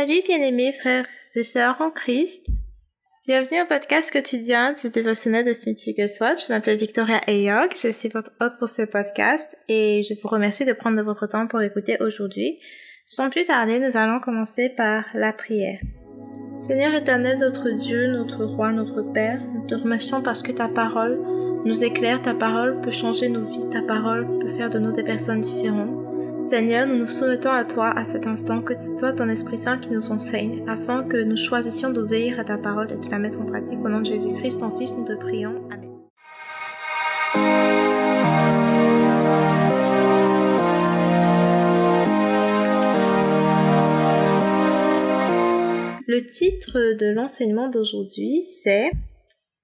Salut bien-aimés frères et sœurs en Christ. Bienvenue au podcast quotidien du dévotionnel de Smith Wigglesworth. Je m'appelle Victoria Ayog, je suis votre hôte pour ce podcast et je vous remercie de prendre votre temps pour écouter aujourd'hui. Sans plus tarder, nous allons commencer par la prière. Seigneur éternel, notre Dieu, notre Roi, notre Père, nous te remercions parce que ta parole nous éclaire, ta parole peut changer nos vies, ta parole peut faire de nous des personnes différentes. Seigneur, nous nous soumettons à toi à cet instant, que c'est toi, ton Esprit Saint, qui nous enseigne, afin que nous choisissions d'obéir à ta parole et de la mettre en pratique. Au nom de Jésus-Christ, ton Fils, nous te prions. Amen. Le titre de l'enseignement d'aujourd'hui, c'est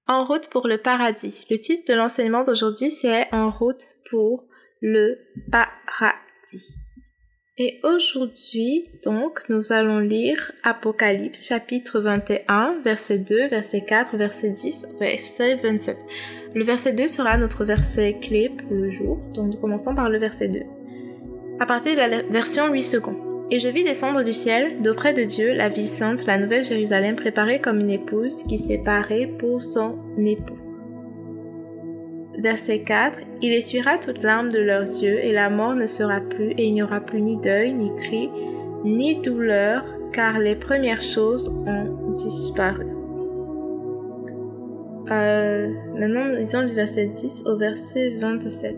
En route pour le paradis. Le titre de l'enseignement d'aujourd'hui, c'est En route pour le paradis. Et aujourd'hui, donc, nous allons lire Apocalypse chapitre 21, verset 2, verset 4, verset 10, verset 27. Le verset 2 sera notre verset clé pour le jour, donc nous commençons par le verset 2. À partir de la version 8 secondes. Et je vis descendre du ciel, d'auprès de Dieu, la ville sainte, la nouvelle Jérusalem, préparée comme une épouse qui s'est parée pour son époux. Verset 4. Il essuiera toute larme de leurs yeux, et la mort ne sera plus, et il n'y aura plus ni deuil, ni cri, ni douleur, car les premières choses ont disparu. Euh, maintenant, lisons du verset 10 au verset 27.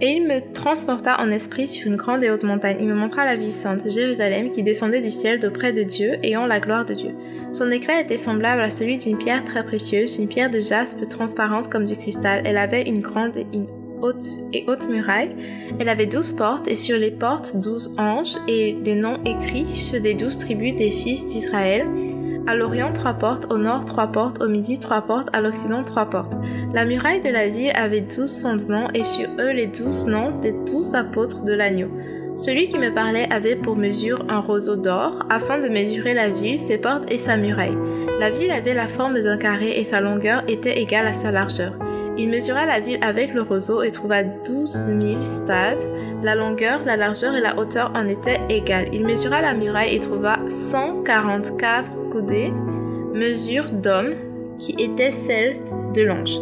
Et il me transporta en esprit sur une grande et haute montagne. Il me montra la ville sainte, Jérusalem, qui descendait du ciel d'auprès de Dieu, ayant la gloire de Dieu. Son éclat était semblable à celui d'une pierre très précieuse, une pierre de jaspe transparente comme du cristal. Elle avait une grande et une haute et haute muraille. Elle avait douze portes, et sur les portes douze anges, et des noms écrits, ceux des douze tribus des fils d'Israël. À l'Orient, trois portes, au nord, trois portes, au midi, trois portes, à l'Occident, trois portes. La muraille de la ville avait douze fondements, et sur eux les douze noms des douze apôtres de l'agneau. Celui qui me parlait avait pour mesure un roseau d'or, afin de mesurer la ville, ses portes et sa muraille. La ville avait la forme d'un carré et sa longueur était égale à sa largeur. Il mesura la ville avec le roseau et trouva douze mille stades. La longueur, la largeur et la hauteur en étaient égales. Il mesura la muraille et trouva cent quarante-quatre coudées, mesure d'homme, qui était celle de l'ange.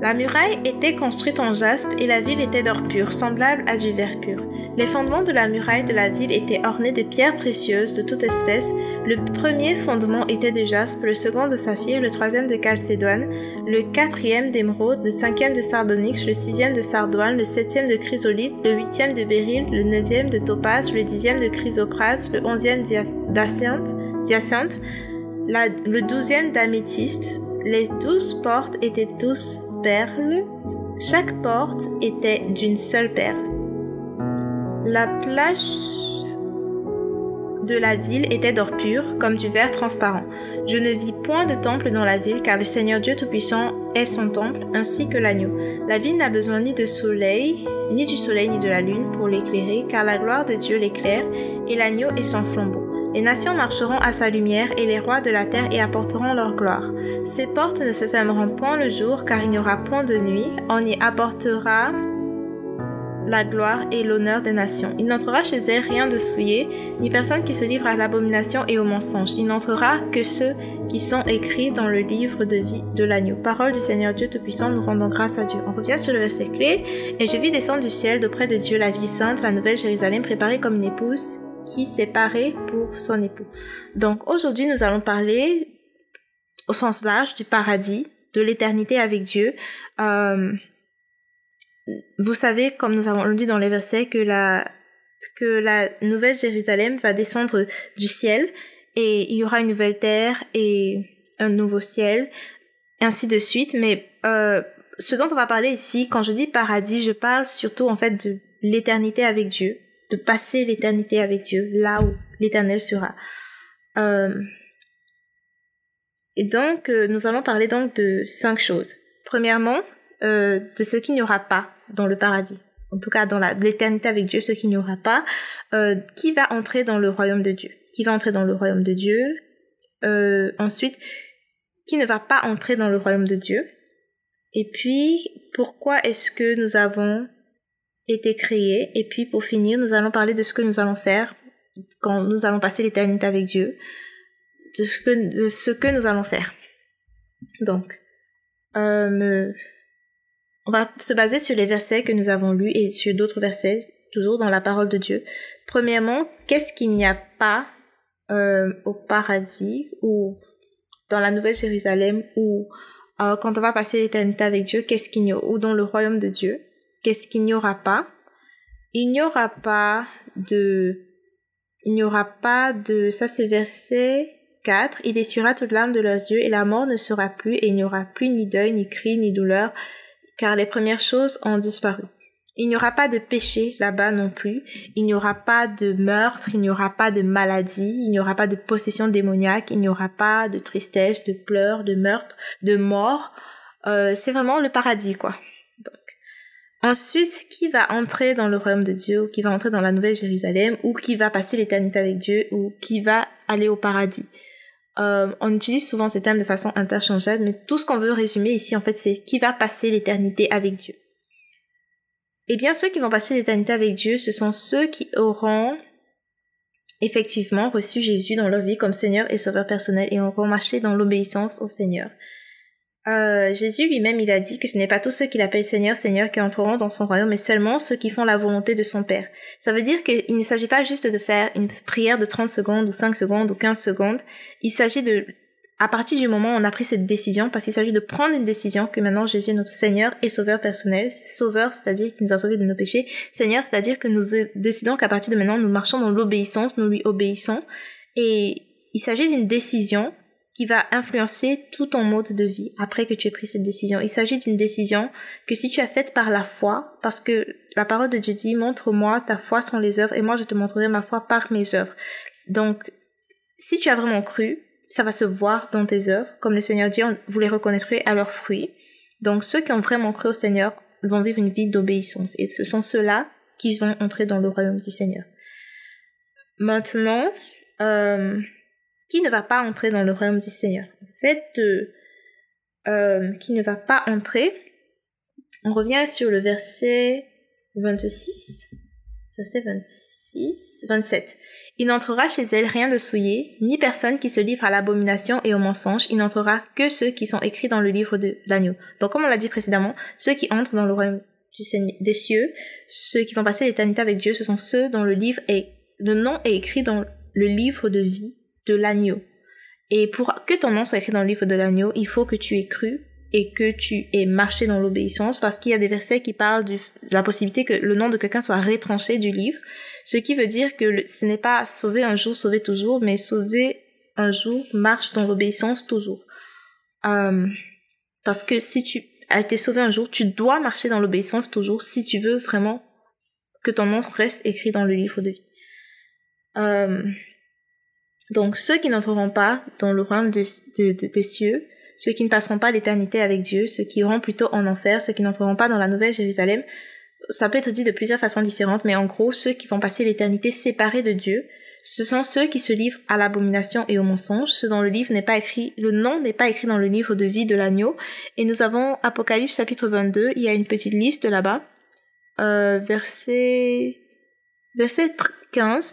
La muraille était construite en jaspe et la ville était d'or pur, semblable à du verre pur. Les fondements de la muraille de la ville étaient ornés de pierres précieuses de toute espèce. Le premier fondement était de jaspe, le second de saphir, le troisième de chalcédoine, le quatrième d'émeraude, le cinquième de sardonyx, le sixième de sardoine, le septième de chrysolite, le huitième de béryl, le neuvième de topaz, le dixième de chrysoprase, le onzième d'hyacinthe, le douzième d'améthyste. Les douze portes étaient douze perles. Chaque porte était d'une seule perle. La plage de la ville était d'or pur, comme du verre transparent. Je ne vis point de temple dans la ville, car le Seigneur Dieu Tout-Puissant est son temple, ainsi que l'agneau. La ville n'a besoin ni de soleil, ni du soleil, ni de la lune pour l'éclairer, car la gloire de Dieu l'éclaire, et l'agneau est son flambeau. Les nations marcheront à sa lumière, et les rois de la terre y apporteront leur gloire. Ses portes ne se fermeront point le jour, car il n'y aura point de nuit. On y apportera la gloire et l'honneur des nations. Il n'entrera chez elle rien de souillé, ni personne qui se livre à l'abomination et au mensonge. Il n'entrera que ceux qui sont écrits dans le livre de vie de l'agneau. Parole du Seigneur Dieu Tout-Puissant, nous rendons grâce à Dieu. On revient sur le verset clé. Et je vis descendre du ciel d'auprès de Dieu la ville sainte, la nouvelle Jérusalem, préparée comme une épouse qui s'est parée pour son époux. Donc aujourd'hui, nous allons parler au sens large du paradis, de l'éternité avec Dieu. Euh, vous savez, comme nous avons lu dans les versets, que la, que la nouvelle Jérusalem va descendre du ciel et il y aura une nouvelle terre et un nouveau ciel, ainsi de suite. Mais euh, ce dont on va parler ici, quand je dis paradis, je parle surtout en fait de l'éternité avec Dieu, de passer l'éternité avec Dieu, là où l'éternel sera. Euh, et donc, euh, nous allons parler donc de cinq choses. Premièrement, euh, de ce qu'il n'y aura pas dans le paradis. En tout cas, dans l'éternité avec Dieu, ce qu'il n'y aura pas. Euh, qui va entrer dans le royaume de Dieu? Qui va entrer dans le royaume de Dieu? Euh, Ensuite, qui ne va pas entrer dans le royaume de Dieu? Et puis, pourquoi est-ce que nous avons été créés? Et puis, pour finir, nous allons parler de ce que nous allons faire quand nous allons passer l'éternité avec Dieu, de ce que, nous allons faire. Donc, euh, on va se baser sur les versets que nous avons lus et sur d'autres versets, toujours dans la parole de Dieu. Premièrement, qu'est-ce qu'il n'y a pas euh, au paradis ou dans la Nouvelle Jérusalem ou euh, quand on va passer l'éternité avec Dieu, qu'est-ce qu'il y a ou dans le royaume de Dieu, qu'est-ce qu'il n'y aura pas? Il n'y aura pas de, il n'y aura pas de, ça c'est verset 4, il essuiera toute l'âme de leurs yeux et la mort ne sera plus et il n'y aura plus ni deuil, ni cri, ni douleur, car les premières choses ont disparu. Il n'y aura pas de péché là-bas non plus. Il n'y aura pas de meurtre, il n'y aura pas de maladie, il n'y aura pas de possession démoniaque, il n'y aura pas de tristesse, de pleurs, de meurtre, de mort. Euh, c'est vraiment le paradis, quoi. Donc. Ensuite, qui va entrer dans le royaume de Dieu, qui va entrer dans la Nouvelle Jérusalem, ou qui va passer l'éternité avec Dieu, ou qui va aller au paradis? Euh, on utilise souvent ces termes de façon interchangeable, mais tout ce qu'on veut résumer ici, en fait, c'est qui va passer l'éternité avec Dieu. Eh bien, ceux qui vont passer l'éternité avec Dieu, ce sont ceux qui auront effectivement reçu Jésus dans leur vie comme Seigneur et Sauveur personnel et auront marché dans l'obéissance au Seigneur. Euh, Jésus lui-même, il a dit que ce n'est pas tous ceux qu'il appelle Seigneur, Seigneur qui entreront dans son royaume, mais seulement ceux qui font la volonté de son Père. Ça veut dire qu'il ne s'agit pas juste de faire une prière de 30 secondes ou 5 secondes ou 15 secondes. Il s'agit de, à partir du moment où on a pris cette décision, parce qu'il s'agit de prendre une décision que maintenant Jésus est notre Seigneur et Sauveur personnel. Sauveur, c'est-à-dire qu'il nous a sauvés de nos péchés. Seigneur, c'est-à-dire que nous décidons qu'à partir de maintenant, nous marchons dans l'obéissance, nous lui obéissons. Et il s'agit d'une décision qui va influencer tout ton mode de vie après que tu aies pris cette décision. Il s'agit d'une décision que si tu as faite par la foi, parce que la parole de Dieu dit, montre-moi ta foi sans les œuvres et moi je te montrerai ma foi par mes œuvres. Donc, si tu as vraiment cru, ça va se voir dans tes œuvres. Comme le Seigneur dit, vous les reconnaîtrez à leurs fruits. Donc, ceux qui ont vraiment cru au Seigneur vont vivre une vie d'obéissance et ce sont ceux-là qui vont entrer dans le royaume du Seigneur. Maintenant, euh, qui ne va pas entrer dans le royaume du Seigneur. En fait, euh, qui ne va pas entrer, on revient sur le verset 26, verset 26, 27. Il n'entrera chez elle rien de souillé, ni personne qui se livre à l'abomination et au mensonge, il n'entrera que ceux qui sont écrits dans le livre de l'agneau. Donc comme on l'a dit précédemment, ceux qui entrent dans le royaume des cieux, ceux qui vont passer l'éternité avec Dieu, ce sont ceux dont le le nom est écrit dans le livre de vie de l'agneau. Et pour que ton nom soit écrit dans le livre de l'agneau, il faut que tu aies cru et que tu aies marché dans l'obéissance parce qu'il y a des versets qui parlent de la possibilité que le nom de quelqu'un soit retranché du livre, ce qui veut dire que ce n'est pas sauver un jour, sauver toujours, mais sauver un jour, marche dans l'obéissance toujours. Euh, parce que si tu as été sauvé un jour, tu dois marcher dans l'obéissance toujours si tu veux vraiment que ton nom reste écrit dans le livre de vie. Euh, donc ceux qui n'entreront pas dans le royaume des cieux, ceux qui ne passeront pas l'éternité avec Dieu, ceux qui iront plutôt en enfer, ceux qui n'entreront pas dans la nouvelle Jérusalem, ça peut être dit de plusieurs façons différentes, mais en gros, ceux qui vont passer l'éternité séparés de Dieu, ce sont ceux qui se livrent à l'abomination et au mensonge, ceux dont le livre n'est pas écrit, le nom n'est pas écrit dans le livre de vie de l'agneau. Et nous avons Apocalypse chapitre 22, il y a une petite liste là-bas, euh, verset, verset 15.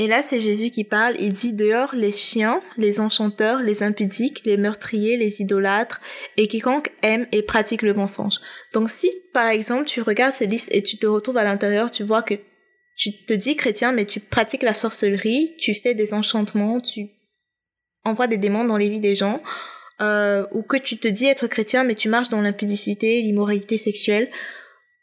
Et là, c'est Jésus qui parle. Il dit dehors les chiens, les enchanteurs, les impudiques, les meurtriers, les idolâtres et quiconque aime et pratique le mensonge. Donc si, par exemple, tu regardes ces listes et tu te retrouves à l'intérieur, tu vois que tu te dis chrétien, mais tu pratiques la sorcellerie, tu fais des enchantements, tu envoies des démons dans les vies des gens, euh, ou que tu te dis être chrétien, mais tu marches dans l'impudicité, l'immoralité sexuelle,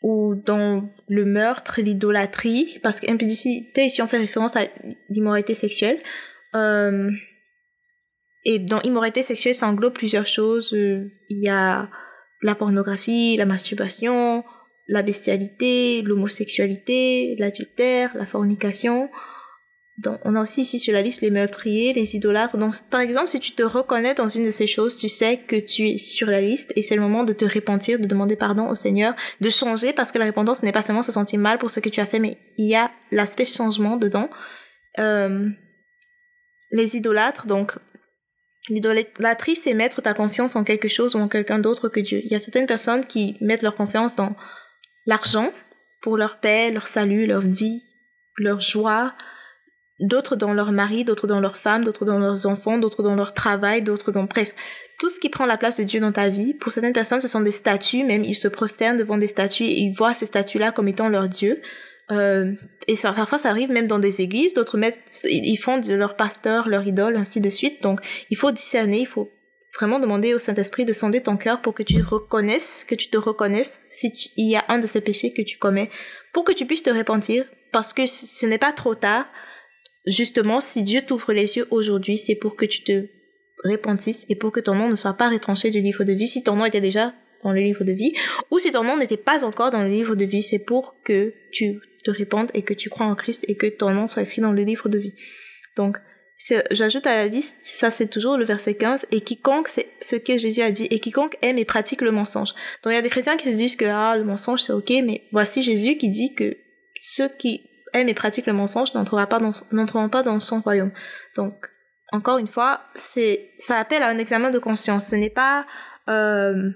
ou dans le meurtre, l'idolâtrie, parce qu'impudicité, ici on fait référence à l'immoralité sexuelle. Euh, et dans immoralité sexuelle, ça englobe plusieurs choses. Euh, il y a la pornographie, la masturbation, la bestialité, l'homosexualité, l'adultère, la fornication. Donc, on a aussi ici sur la liste les meurtriers, les idolâtres. Donc, par exemple, si tu te reconnais dans une de ces choses, tu sais que tu es sur la liste et c'est le moment de te repentir, de demander pardon au Seigneur, de changer parce que la repentance n'est pas seulement se sentir mal pour ce que tu as fait, mais il y a l'aspect changement dedans. Euh, les idolâtres, donc, l'idolâtrie, c'est mettre ta confiance en quelque chose ou en quelqu'un d'autre que Dieu. Il y a certaines personnes qui mettent leur confiance dans l'argent pour leur paix, leur salut, leur vie, leur joie, d'autres dans leur mari, d'autres dans leur femme, d'autres dans leurs enfants, d'autres dans leur travail, d'autres dans... Bref, tout ce qui prend la place de Dieu dans ta vie, pour certaines personnes, ce sont des statues, même ils se prosternent devant des statues et ils voient ces statues-là comme étant leur Dieu. Euh, et parfois, ça arrive même dans des églises, d'autres mettent, ils font de leur pasteur leur idole, ainsi de suite. Donc, il faut discerner, il faut vraiment demander au Saint-Esprit de sonder ton cœur pour que tu reconnaisses, que tu te reconnaisses si il y a un de ces péchés que tu commets, pour que tu puisses te repentir, parce que ce n'est pas trop tard. Justement, si Dieu t'ouvre les yeux aujourd'hui, c'est pour que tu te repentisses et pour que ton nom ne soit pas retranché du livre de vie. Si ton nom était déjà dans le livre de vie, ou si ton nom n'était pas encore dans le livre de vie, c'est pour que tu te répandes et que tu crois en Christ et que ton nom soit écrit dans le livre de vie. Donc, j'ajoute à la liste, ça c'est toujours le verset 15, et quiconque, c'est ce que Jésus a dit, et quiconque aime et pratique le mensonge. Donc il y a des chrétiens qui se disent que ah, le mensonge c'est ok, mais voici Jésus qui dit que ceux qui et pratiquent le mensonge n'entreront pas dans, pas dans son royaume. Donc, encore une fois, c'est, ça appelle à un examen de conscience. Ce n'est pas, euh,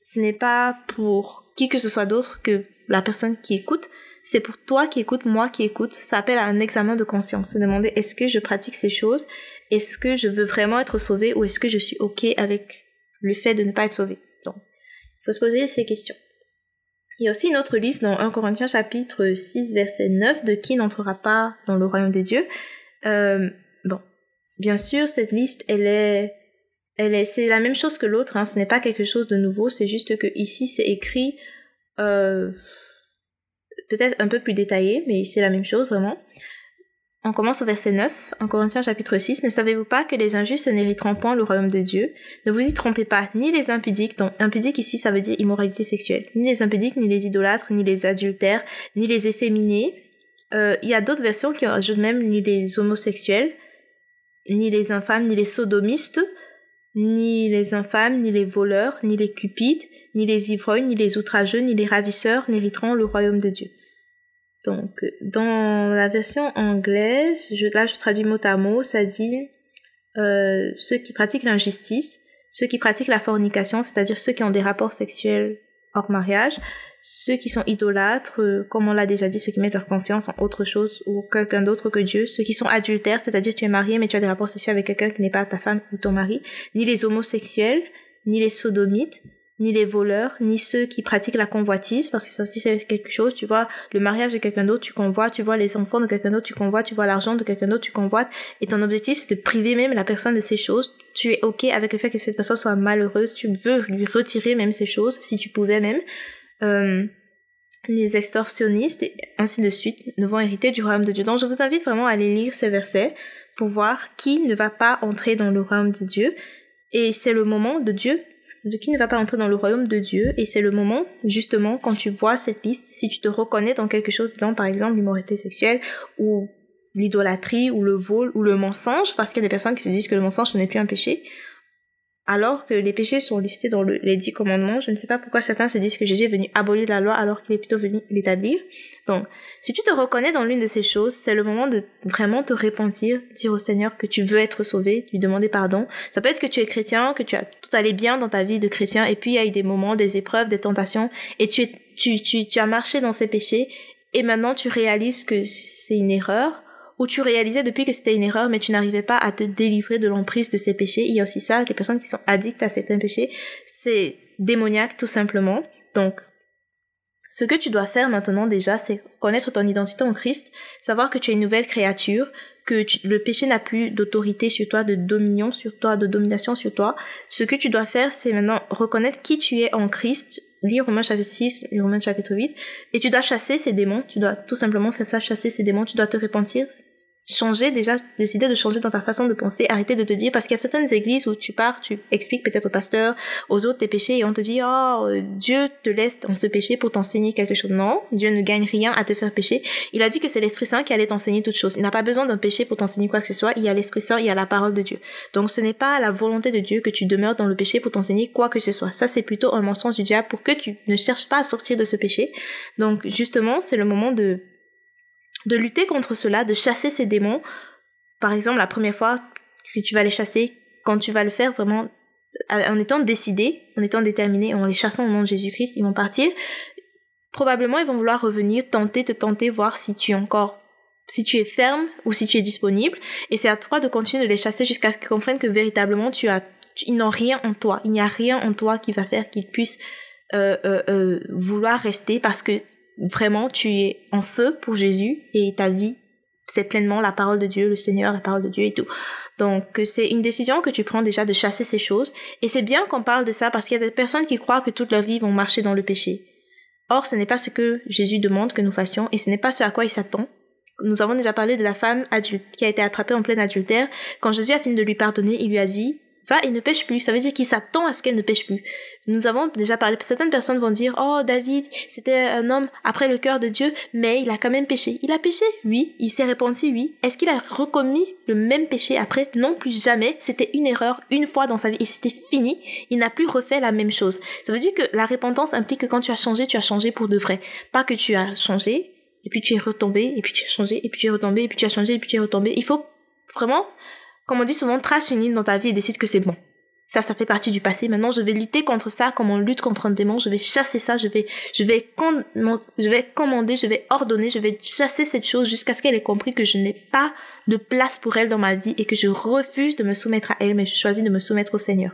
ce n'est pas pour qui que ce soit d'autre que la personne qui écoute, c'est pour toi qui écoute, moi qui écoute. Ça appelle à un examen de conscience. Se demander est-ce que je pratique ces choses? Est-ce que je veux vraiment être sauvé ou est-ce que je suis OK avec le fait de ne pas être sauvé Donc, il faut se poser ces questions. Il y a aussi une autre liste dans 1 Corinthiens chapitre 6 verset 9 de qui n'entrera pas dans le royaume des dieux. Euh, bon, bien sûr, cette liste, elle est, elle est, c'est la même chose que l'autre. Hein. Ce n'est pas quelque chose de nouveau. C'est juste que ici, c'est écrit euh, peut-être un peu plus détaillé, mais c'est la même chose vraiment. On commence au verset 9, en Corinthiens chapitre 6. Ne savez-vous pas que les injustes n'hériteront point le royaume de Dieu Ne vous y trompez pas, ni les impudiques, donc impudiques ici ça veut dire immoralité sexuelle, ni les impudiques, ni les idolâtres, ni les adultères, ni les efféminés. Euh, il y a d'autres versions qui rajoutent même ni les homosexuels, ni les infâmes, ni les sodomistes, ni les infâmes, ni les voleurs, ni les cupides, ni les ivrognes, ni les outrageux, ni les ravisseurs n'hériteront le royaume de Dieu. Donc, dans la version anglaise, je, là je traduis mot à mot, ça dit euh, ceux qui pratiquent l'injustice, ceux qui pratiquent la fornication, c'est-à-dire ceux qui ont des rapports sexuels hors mariage, ceux qui sont idolâtres, euh, comme on l'a déjà dit, ceux qui mettent leur confiance en autre chose ou quelqu'un d'autre que Dieu, ceux qui sont adultères, c'est-à-dire tu es marié mais tu as des rapports sexuels avec quelqu'un qui n'est pas ta femme ou ton mari, ni les homosexuels, ni les sodomites, ni les voleurs, ni ceux qui pratiquent la convoitise, parce que ça aussi c'est quelque chose, tu vois, le mariage de quelqu'un d'autre, tu convoites, tu vois les enfants de quelqu'un d'autre, tu convoites, tu vois l'argent de quelqu'un d'autre, tu convoites, et ton objectif c'est de priver même la personne de ces choses. Tu es ok avec le fait que cette personne soit malheureuse, tu veux lui retirer même ces choses, si tu pouvais même. Euh, les extorsionnistes, et ainsi de suite, ne vont hériter du royaume de Dieu. Donc je vous invite vraiment à aller lire ces versets pour voir qui ne va pas entrer dans le royaume de Dieu. Et c'est le moment de Dieu qui ne va pas entrer dans le royaume de Dieu. Et c'est le moment, justement, quand tu vois cette liste, si tu te reconnais dans quelque chose, dans par exemple l'immoralité sexuelle ou l'idolâtrie ou le vol ou le mensonge, parce qu'il y a des personnes qui se disent que le mensonge ce n'est plus un péché, alors que les péchés sont listés dans les dix commandements. Je ne sais pas pourquoi certains se disent que Jésus est venu abolir la loi alors qu'il est plutôt venu l'établir. Donc, si tu te reconnais dans l'une de ces choses, c'est le moment de vraiment te repentir, dire au Seigneur que tu veux être sauvé, lui demander pardon. Ça peut être que tu es chrétien, que tu as tout allé bien dans ta vie de chrétien, et puis il y a eu des moments, des épreuves, des tentations, et tu, tu, tu, tu as marché dans ces péchés, et maintenant tu réalises que c'est une erreur, où tu réalisais depuis que c'était une erreur, mais tu n'arrivais pas à te délivrer de l'emprise de ces péchés. Il y a aussi ça, les personnes qui sont addictes à certains péchés, c'est démoniaque tout simplement. Donc, ce que tu dois faire maintenant déjà, c'est connaître ton identité en Christ, savoir que tu es une nouvelle créature, que le péché n'a plus d'autorité sur toi, de dominion sur toi, de domination sur toi. Ce que tu dois faire, c'est maintenant reconnaître qui tu es en Christ, lire Romains chapitre 6, lire Romains chapitre 8, et tu dois chasser ces démons, tu dois tout simplement faire ça, chasser ces démons, tu dois te repentir, changer déjà, décider de changer dans ta façon de penser, arrêter de te dire, parce qu'il y a certaines églises où tu pars, tu expliques peut-être au pasteur, aux autres tes péchés, et on te dit, oh, Dieu te laisse dans ce péché pour t'enseigner quelque chose. Non, Dieu ne gagne rien à te faire pécher. Il a dit que c'est l'Esprit Saint qui allait t'enseigner toutes choses. Il n'a pas besoin d'un péché pour t'enseigner quoi que ce soit, il y a l'Esprit Saint, il y a la parole de Dieu. Donc ce n'est pas la volonté de Dieu que tu demeures dans le péché pour t'enseigner quoi que ce soit. Ça, c'est plutôt un mensonge du diable pour que tu ne cherches pas à sortir de ce péché. Donc justement, c'est le moment de de lutter contre cela, de chasser ces démons. Par exemple, la première fois que tu vas les chasser, quand tu vas le faire vraiment en étant décidé, en étant déterminé, en les chassant au nom de Jésus-Christ, ils vont partir. Probablement, ils vont vouloir revenir, tenter, te tenter, voir si tu es encore si tu es ferme ou si tu es disponible. Et c'est à toi de continuer de les chasser jusqu'à ce qu'ils comprennent que véritablement tu as, ils n'ont rien en toi. Il n'y a rien en toi qui va faire qu'ils puissent euh, euh, euh, vouloir rester parce que vraiment tu es en feu pour Jésus et ta vie c'est pleinement la parole de Dieu, le Seigneur, la parole de Dieu et tout. Donc c'est une décision que tu prends déjà de chasser ces choses. Et c'est bien qu'on parle de ça parce qu'il y a des personnes qui croient que toute leur vie vont marcher dans le péché. Or, ce n'est pas ce que Jésus demande que nous fassions et ce n'est pas ce à quoi il s'attend. Nous avons déjà parlé de la femme adulte qui a été attrapée en plein adultère. Quand Jésus a fini de lui pardonner, il lui a dit, va et ne pêche plus. Ça veut dire qu'il s'attend à ce qu'elle ne pêche plus. Nous avons déjà parlé. Certaines personnes vont dire, oh, David, c'était un homme après le cœur de Dieu, mais il a quand même péché. Il a péché, oui. Il s'est repenti, oui. Est-ce qu'il a recommis le même péché après? Non, plus jamais. C'était une erreur, une fois dans sa vie et c'était fini. Il n'a plus refait la même chose. Ça veut dire que la repentance implique que quand tu as changé, tu as changé pour de vrai. Pas que tu as changé, et puis tu es retombé, et puis tu as changé, et puis tu es retombé, et puis tu as changé, et puis tu es retombé. Il faut vraiment comme on dit souvent, trace une ligne dans ta vie et décide que c'est bon. Ça, ça fait partie du passé. Maintenant, je vais lutter contre ça comme on lutte contre un démon. Je vais chasser ça. Je vais, je vais, je vais commander, je vais ordonner, je vais chasser cette chose jusqu'à ce qu'elle ait compris que je n'ai pas de place pour elle dans ma vie et que je refuse de me soumettre à elle, mais je choisis de me soumettre au Seigneur.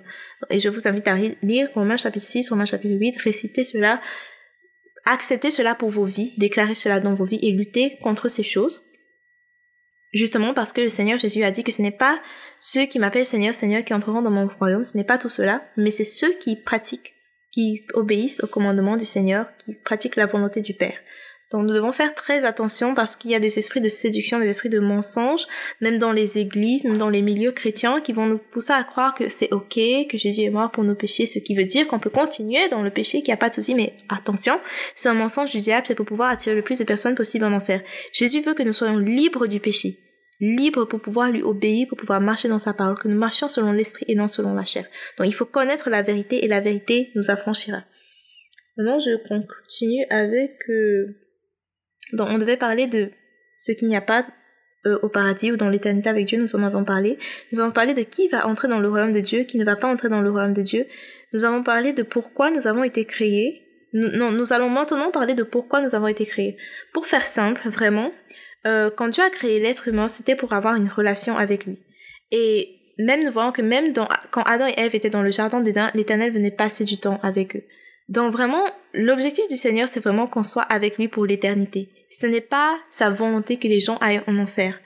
Et je vous invite à lire Romains chapitre 6, Romains chapitre 8, réciter cela, accepter cela pour vos vies, déclarer cela dans vos vies et lutter contre ces choses. Justement parce que le Seigneur Jésus a dit que ce n'est pas ceux qui m'appellent Seigneur, Seigneur qui entreront dans mon royaume, ce n'est pas tout cela, mais c'est ceux qui pratiquent, qui obéissent au commandement du Seigneur, qui pratiquent la volonté du Père. Donc nous devons faire très attention parce qu'il y a des esprits de séduction, des esprits de mensonge, même dans les églises, même dans les milieux chrétiens, qui vont nous pousser à croire que c'est ok, que Jésus est mort pour nos péchés, ce qui veut dire qu'on peut continuer dans le péché, qu'il n'y a pas de souci, mais attention, c'est un mensonge du diable, c'est pour pouvoir attirer le plus de personnes possible en enfer. Jésus veut que nous soyons libres du péché libres pour pouvoir lui obéir, pour pouvoir marcher dans sa parole, que nous marchions selon l'esprit et non selon la chair. Donc il faut connaître la vérité et la vérité nous affranchira. Maintenant je continue avec euh, donc, on devait parler de ce qu'il n'y a pas euh, au paradis ou dans l'éternité avec Dieu, nous en avons parlé. Nous avons parlé de qui va entrer dans le royaume de Dieu, qui ne va pas entrer dans le royaume de Dieu. Nous avons parlé de pourquoi nous avons été créés. non, nous allons maintenant parler de pourquoi nous avons été créés. Pour faire simple, vraiment, euh, quand Dieu a créé l'être humain, c'était pour avoir une relation avec lui. Et même nous voyons que même quand Adam et Ève étaient dans le jardin d'Éden, l'Éternel venait passer du temps avec eux. Donc vraiment, l'objectif du Seigneur, c'est vraiment qu'on soit avec lui pour l'éternité. Ce n'est pas sa volonté que les gens aillent en enfer.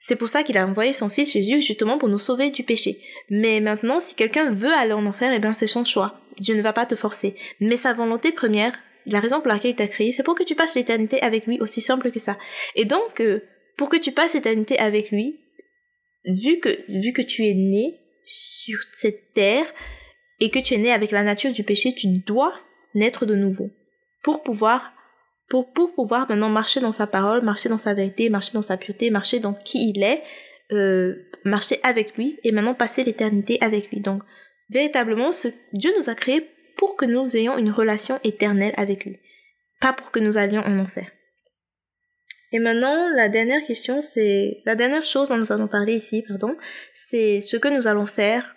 C'est pour ça qu'il a envoyé son fils Jésus justement pour nous sauver du péché. Mais maintenant, si quelqu'un veut aller en enfer, eh bien c'est son choix. Dieu ne va pas te forcer. Mais sa volonté première, la raison pour laquelle il t'a créé, c'est pour que tu passes l'éternité avec lui, aussi simple que ça. Et donc, euh, pour que tu passes l'éternité avec lui, vu que, vu que tu es né sur cette terre, et que tu es né avec la nature du péché, tu dois naître de nouveau pour pouvoir pour, pour pouvoir maintenant marcher dans sa parole, marcher dans sa vérité, marcher dans sa pureté, marcher dans qui il est, euh, marcher avec lui et maintenant passer l'éternité avec lui. Donc véritablement, ce, Dieu nous a créés pour que nous ayons une relation éternelle avec lui, pas pour que nous allions en enfer. Et maintenant, la dernière question, c'est la dernière chose dont nous allons parler ici, pardon, c'est ce que nous allons faire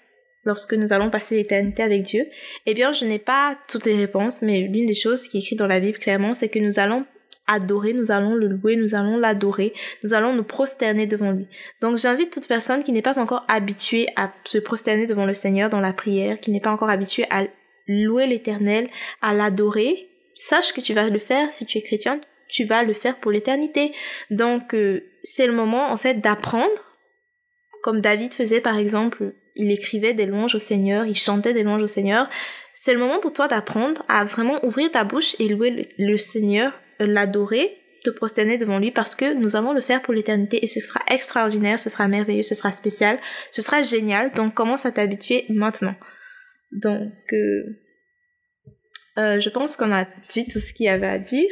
lorsque nous allons passer l'éternité avec Dieu Eh bien, je n'ai pas toutes les réponses, mais l'une des choses qui est écrite dans la Bible clairement, c'est que nous allons adorer, nous allons le louer, nous allons l'adorer, nous allons nous prosterner devant lui. Donc j'invite toute personne qui n'est pas encore habituée à se prosterner devant le Seigneur dans la prière, qui n'est pas encore habituée à louer l'Éternel, à l'adorer, sache que tu vas le faire si tu es chrétien, tu vas le faire pour l'éternité. Donc euh, c'est le moment en fait d'apprendre, comme David faisait par exemple il écrivait des louanges au Seigneur, il chantait des louanges au Seigneur. C'est le moment pour toi d'apprendre à vraiment ouvrir ta bouche et louer le, Seigneur, euh, l'adorer, te prosterner devant lui parce que nous allons le faire pour l'éternité et ce sera extraordinaire, ce sera merveilleux, ce sera spécial, ce sera génial. Donc commence à t'habituer maintenant. Donc euh, euh, je pense qu'on a dit tout ce qu'il y avait à dire.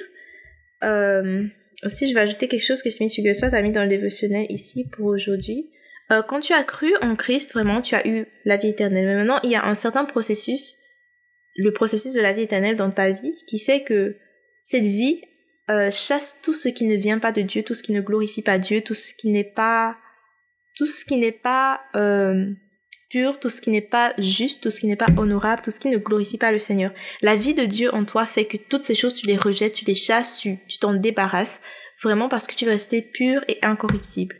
aussi, je vais ajouter quelque chose que Smith Huguesot a mis dans le dévotionnel ici pour aujourd'hui. Euh, quand tu as cru en Christ, vraiment, tu as eu la vie éternelle. Mais maintenant, il y a un certain processus, le processus de la vie éternelle dans ta vie, qui fait que cette vie euh, chasse tout ce qui ne vient pas de Dieu, tout ce qui ne glorifie pas Dieu, tout ce qui n'est pas, tout ce qui n'est pas euh, pur, tout ce qui n'est pas juste, tout ce qui n'est pas honorable, tout ce qui ne glorifie pas le Seigneur. La vie de Dieu en toi fait que toutes ces choses, tu les rejettes, tu les chasses, tu t'en débarrasses vraiment parce que tu veux rester pur et incorruptible.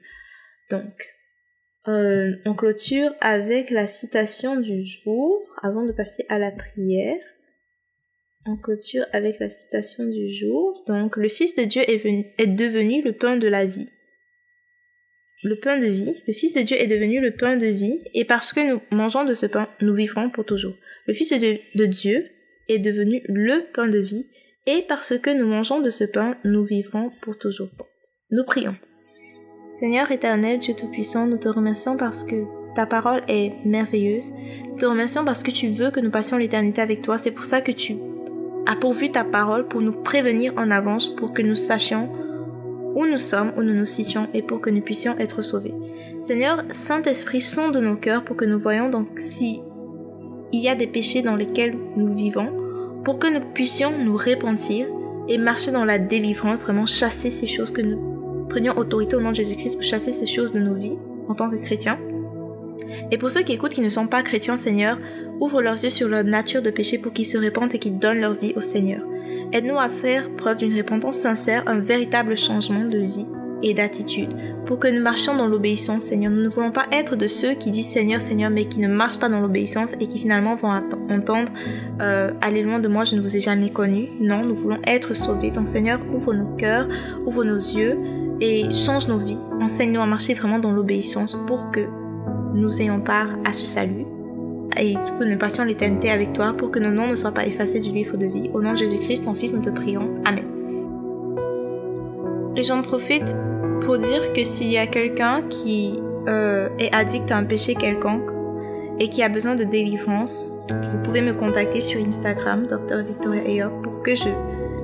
Donc, euh, on clôture avec la citation du jour avant de passer à la prière. On clôture avec la citation du jour. Donc, le Fils de Dieu est, venu, est devenu le pain de la vie. Le pain de vie. Le Fils de Dieu est devenu le pain de vie, et parce que nous mangeons de ce pain, nous vivrons pour toujours. Le Fils de Dieu est devenu le pain de vie, et parce que nous mangeons de ce pain, nous vivrons pour toujours. Nous prions. Seigneur éternel, Dieu Tout-Puissant, nous te remercions parce que ta parole est merveilleuse. Nous te remercions parce que tu veux que nous passions l'éternité avec toi. C'est pour ça que tu as pourvu ta parole pour nous prévenir en avance, pour que nous sachions où nous sommes, où nous nous situons et pour que nous puissions être sauvés. Seigneur, Saint-Esprit, sonde nos cœurs pour que nous voyons donc si il y a des péchés dans lesquels nous vivons, pour que nous puissions nous repentir et marcher dans la délivrance, vraiment chasser ces choses que nous prenions autorité au nom de Jésus-Christ pour chasser ces choses de nos vies en tant que chrétiens. Et pour ceux qui écoutent qui ne sont pas chrétiens, Seigneur, ouvre leurs yeux sur leur nature de péché pour qu'ils se répandent et qu'ils donnent leur vie au Seigneur. Aide-nous à faire preuve d'une repentance sincère, un véritable changement de vie et d'attitude, pour que nous marchions dans l'obéissance, Seigneur. Nous ne voulons pas être de ceux qui disent Seigneur, Seigneur, mais qui ne marchent pas dans l'obéissance et qui finalement vont entendre euh, Allez loin de moi, je ne vous ai jamais connu. Non, nous voulons être sauvés. Donc Seigneur, ouvre nos cœurs, ouvre nos yeux et change nos vies. Enseigne-nous à marcher vraiment dans l'obéissance pour que nous ayons part à ce salut et que nous passions l'éternité avec toi pour que nos noms ne soient pas effacés du livre de vie. Au nom de Jésus-Christ, ton Fils, nous te prions. Amen. Et j'en profite pour dire que s'il y a quelqu'un qui euh, est addict à un péché quelconque et qui a besoin de délivrance, vous pouvez me contacter sur Instagram, Dr Victoria Ayok, pour que je,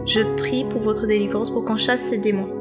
je prie pour votre délivrance, pour qu'on chasse ces démons